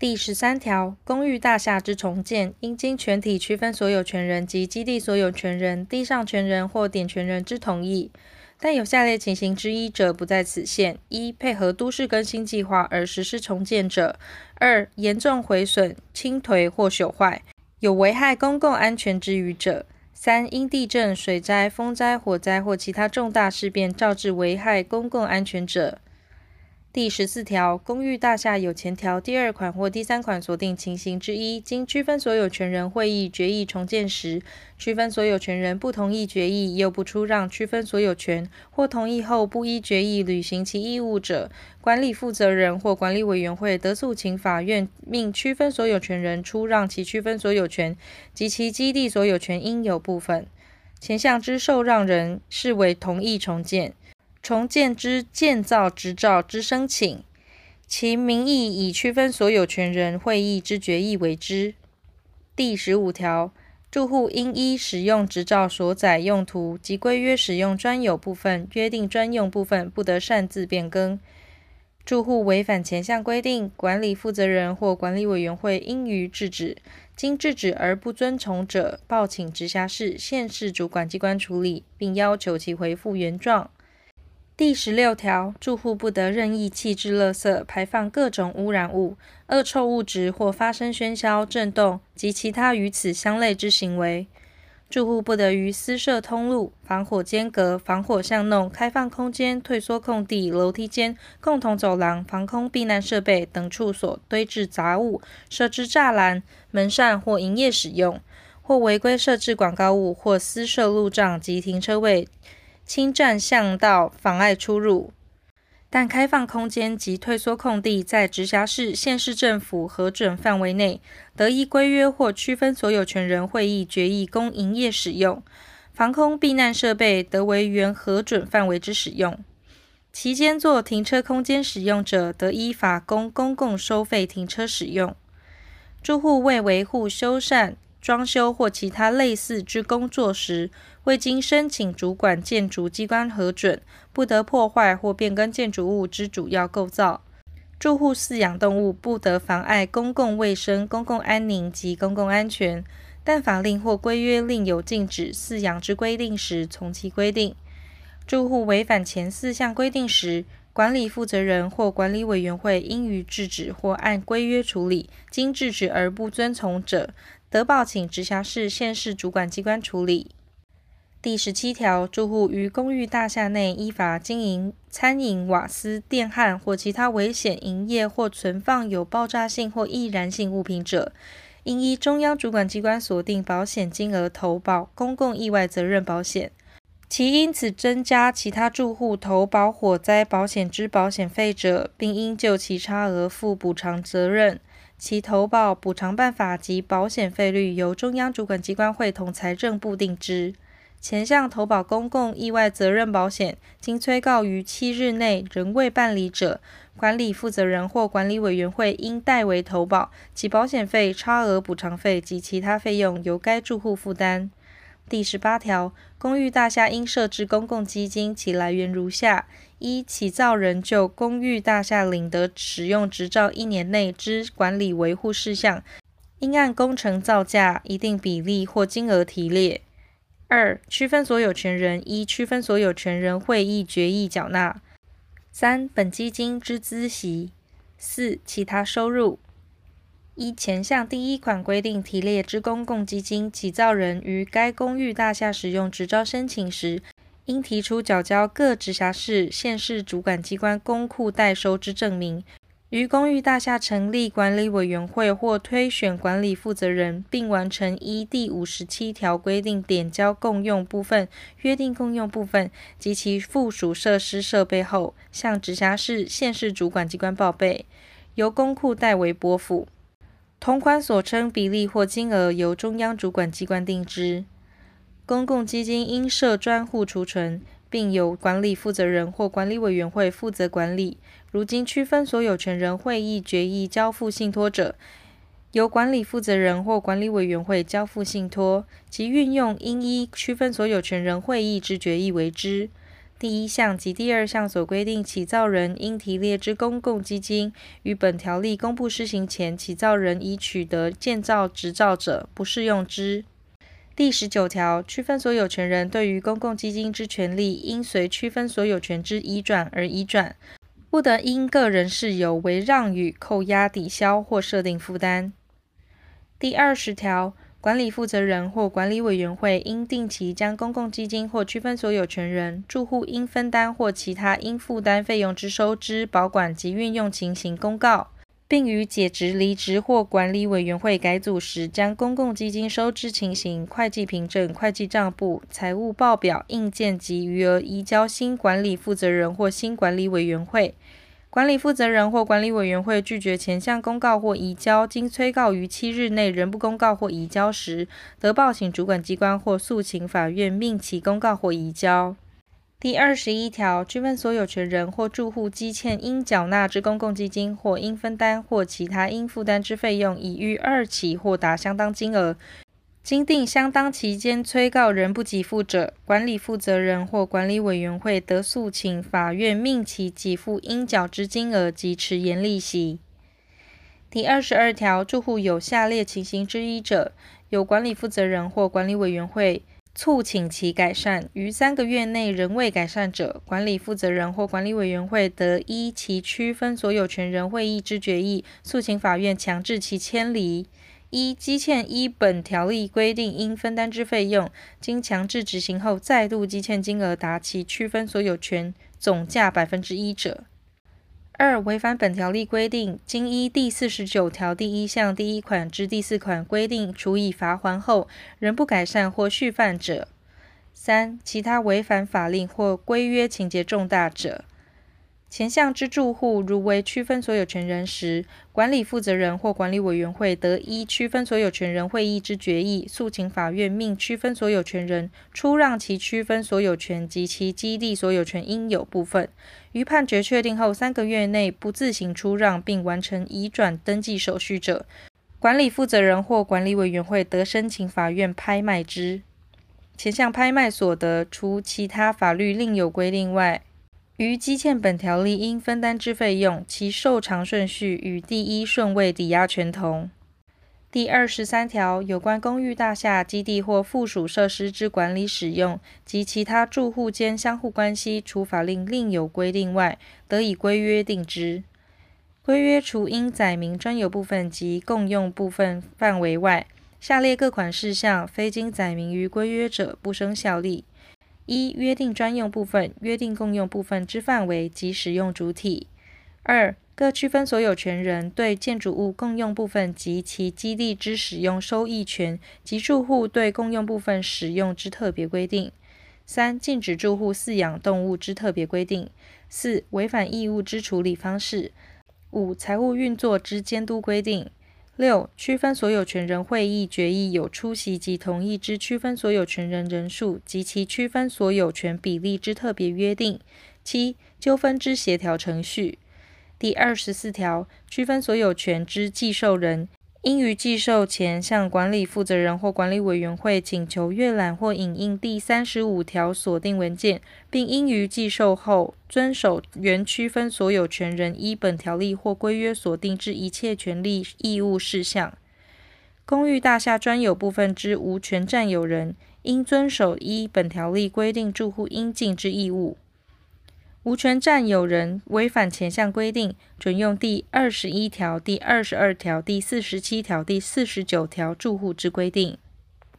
第十三条，公寓大厦之重建，应经全体区分所有权人及基地所有权人、地上权人或点权人之同意。但有下列情形之一者，不在此限：一、配合都市更新计划而实施重建者；二、严重毁损、倾颓或朽坏，有危害公共安全之余者；三、因地震、水灾、风灾、火灾或其他重大事变，造致危害公共安全者。第十四条，公寓大厦有前条第二款或第三款所定情形之一，经区分所有权人会议决议重建时，区分所有权人不同意决议，又不出让区分所有权，或同意后不依决议履行其义务者，管理负责人或管理委员会得诉请法院命区分所有权人出让其区分所有权及其基地所有权应有部分。前项之受让人视为同意重建。重建之建造执照之申请，其名义以区分所有权人会议之决议为之。第十五条，住户应依使用执照所载用途及规约使用专有部分，约定专用部分不得擅自变更。住户违反前项规定，管理负责人或管理委员会应予制止。经制止而不遵从者，报请直辖市、县市主管机关处理，并要求其回复原状。第十六条，住户不得任意弃置垃圾、排放各种污染物、恶臭物质或发生喧嚣、震动及其他与此相类之行为。住户不得于私设通路、防火间隔、防火巷弄、开放空间、退缩空地、楼梯间、共同走廊、防空避难设备等处所堆置杂物、设置栅栏、门扇或营业使用，或违规设置广告物或私设路障及停车位。侵占巷道，妨碍出入。但开放空间及退缩空地在直辖市、县市政府核准范围内，得依规约或区分所有权人会议决议供营业使用。防空避难设备得为原核准范围之使用。其间作停车空间使用者，得依法供公共收费停车使用。住户为维护、修缮、装修或其他类似之工作时，未经申请主管建筑机关核准，不得破坏或变更建筑物之主要构造。住户饲养动物不得妨碍公共卫生、公共安宁及公共安全，但法令或规约另有禁止饲养之规定时，从其规定。住户违反前四项规定时，管理负责人或管理委员会应予制止或按规约处理。经制止而不遵从者，得报请直辖市、县市主管机关处理。第十七条，住户于公寓大厦内依法经营餐饮、瓦斯、电焊或其他危险营业或存放有爆炸性或易燃性物品者，应依中央主管机关所定保险金额投保公共意外责任保险。其因此增加其他住户投保火灾保险之保险费者，并应就其差额负补偿责任。其投保补偿办法及保险费率由中央主管机关会同财政部定之。前项投保公共意外责任保险，经催告于七日内仍未办理者，管理负责人或管理委员会应代为投保，其保险费、差额补偿费及其他费用由该住户负担。第十八条，公寓大厦应设置公共基金，其来源如下：一、起造人就公寓大厦领得使用执照一年内之管理维护事项，应按工程造价一定比例或金额提列。二、区分所有权人一区分所有权人会议决议缴纳。三、本基金之孳息。四、其他收入。依前项第一款规定提列之公共基金，起造人于该公寓大厦使用执照申请时，应提出缴交各直辖市、县市主管机关公库代收之证明。于公寓大厦成立管理委员会或推选管理负责人，并完成依第五十七条规定点交共用部分、约定共用部分及其附属设施设备后，向直辖市、县市主管机关报备，由公库代为拨付。同款所称比例或金额由中央主管机关定之。公共基金应设专户储存。并由管理负责人或管理委员会负责管理。如经区分所有权人会议决议交付信托者，由管理负责人或管理委员会交付信托，其运用应依区分所有权人会议之决议为之。第一项及第二项所规定起造人应提列之公共基金，于本条例公布施行前，起造人已取得建造执照者，不适用之。第十九条，区分所有权人对于公共基金之权利，应随区分所有权之移转而移转，不得因个人事由为让与、扣押、抵销或设定负担。第二十条。管理负责人或管理委员会应定期将公共基金或区分所有权人、住户应分担或其他应负担费用之收支、保管及运用情形公告，并于解职、离职或管理委员会改组时，将公共基金收支情形、会计凭证、会计账簿、财务报表、印鉴及余额移交新管理负责人或新管理委员会。管理负责人或管理委员会拒绝前项公告或移交，经催告逾七日内仍不公告或移交时，得报请主管机关或诉请法院命其公告或移交。第二十一条，区分所有权人或住户积欠应缴纳之公共基金或应分担或其他应负担之费用，已逾二期或达相当金额。经定相当期间催告仍不给付者，管理负责人或管理委员会得诉请法院命其给付应缴之金额及迟延利息。第二十二条，住户有下列情形之一者，由管理负责人或管理委员会促请其改善，于三个月内仍未改善者，管理负责人或管理委员会得依其区分所有权人会议之决议，诉请法院强制其迁离。一、积欠依本条例规定应分担之费用，经强制执行后再度积欠金额达其区分所有权总价百分之一者；二、违反本条例规定，经依第四十九条第一项第一款至第四款规定处以罚锾后，仍不改善或续犯者；三、其他违反法令或规约情节重大者。前项之住户，如为区分所有权人时，管理负责人或管理委员会得依区分所有权人会议之决议，诉请法院命区分所有权人出让其区分所有权及其基地所有权应有部分。于判决确定后三个月内不自行出让并完成移转登记手续者，管理负责人或管理委员会得申请法院拍卖之。前项拍卖所得，除其他法律另有规定外，于积欠本条例应分担之费用，其受偿顺序与第一顺位抵押权同。第二十三条，有关公寓大厦基地或附属设施之管理使用及其他住户间相互关系，除法令另有规定外，得以规约定之。规约除应载明专有部分及共用部分范围外，下列各款事项非经载明于规约者，不生效力。一、约定专用部分、约定共用部分之范围及使用主体；二、各区分所有权人对建筑物共用部分及其基地之使用收益权及住户对共用部分使用之特别规定；三、禁止住户饲养动物之特别规定；四、违反义务之处理方式；五、财务运作之监督规定。六、区分所有权人会议决议有出席及同意之区分所有权人人数及其区分所有权比例之特别约定。七、纠纷之协调程序。第二十四条，区分所有权之继受人，应于寄售前向管理负责人或管理委员会请求阅览或影印第三十五条锁定文件，并应于寄售后遵守原区分所有权人依本条例或规约锁定之一切权利义务事项。公寓大厦专有部分之无权占有人，应遵守依本条例规定住户应尽之义务。无权占有人违反前项规定，准用第二十一条、第二十二条、第四十七条、第四十九条住户之规定。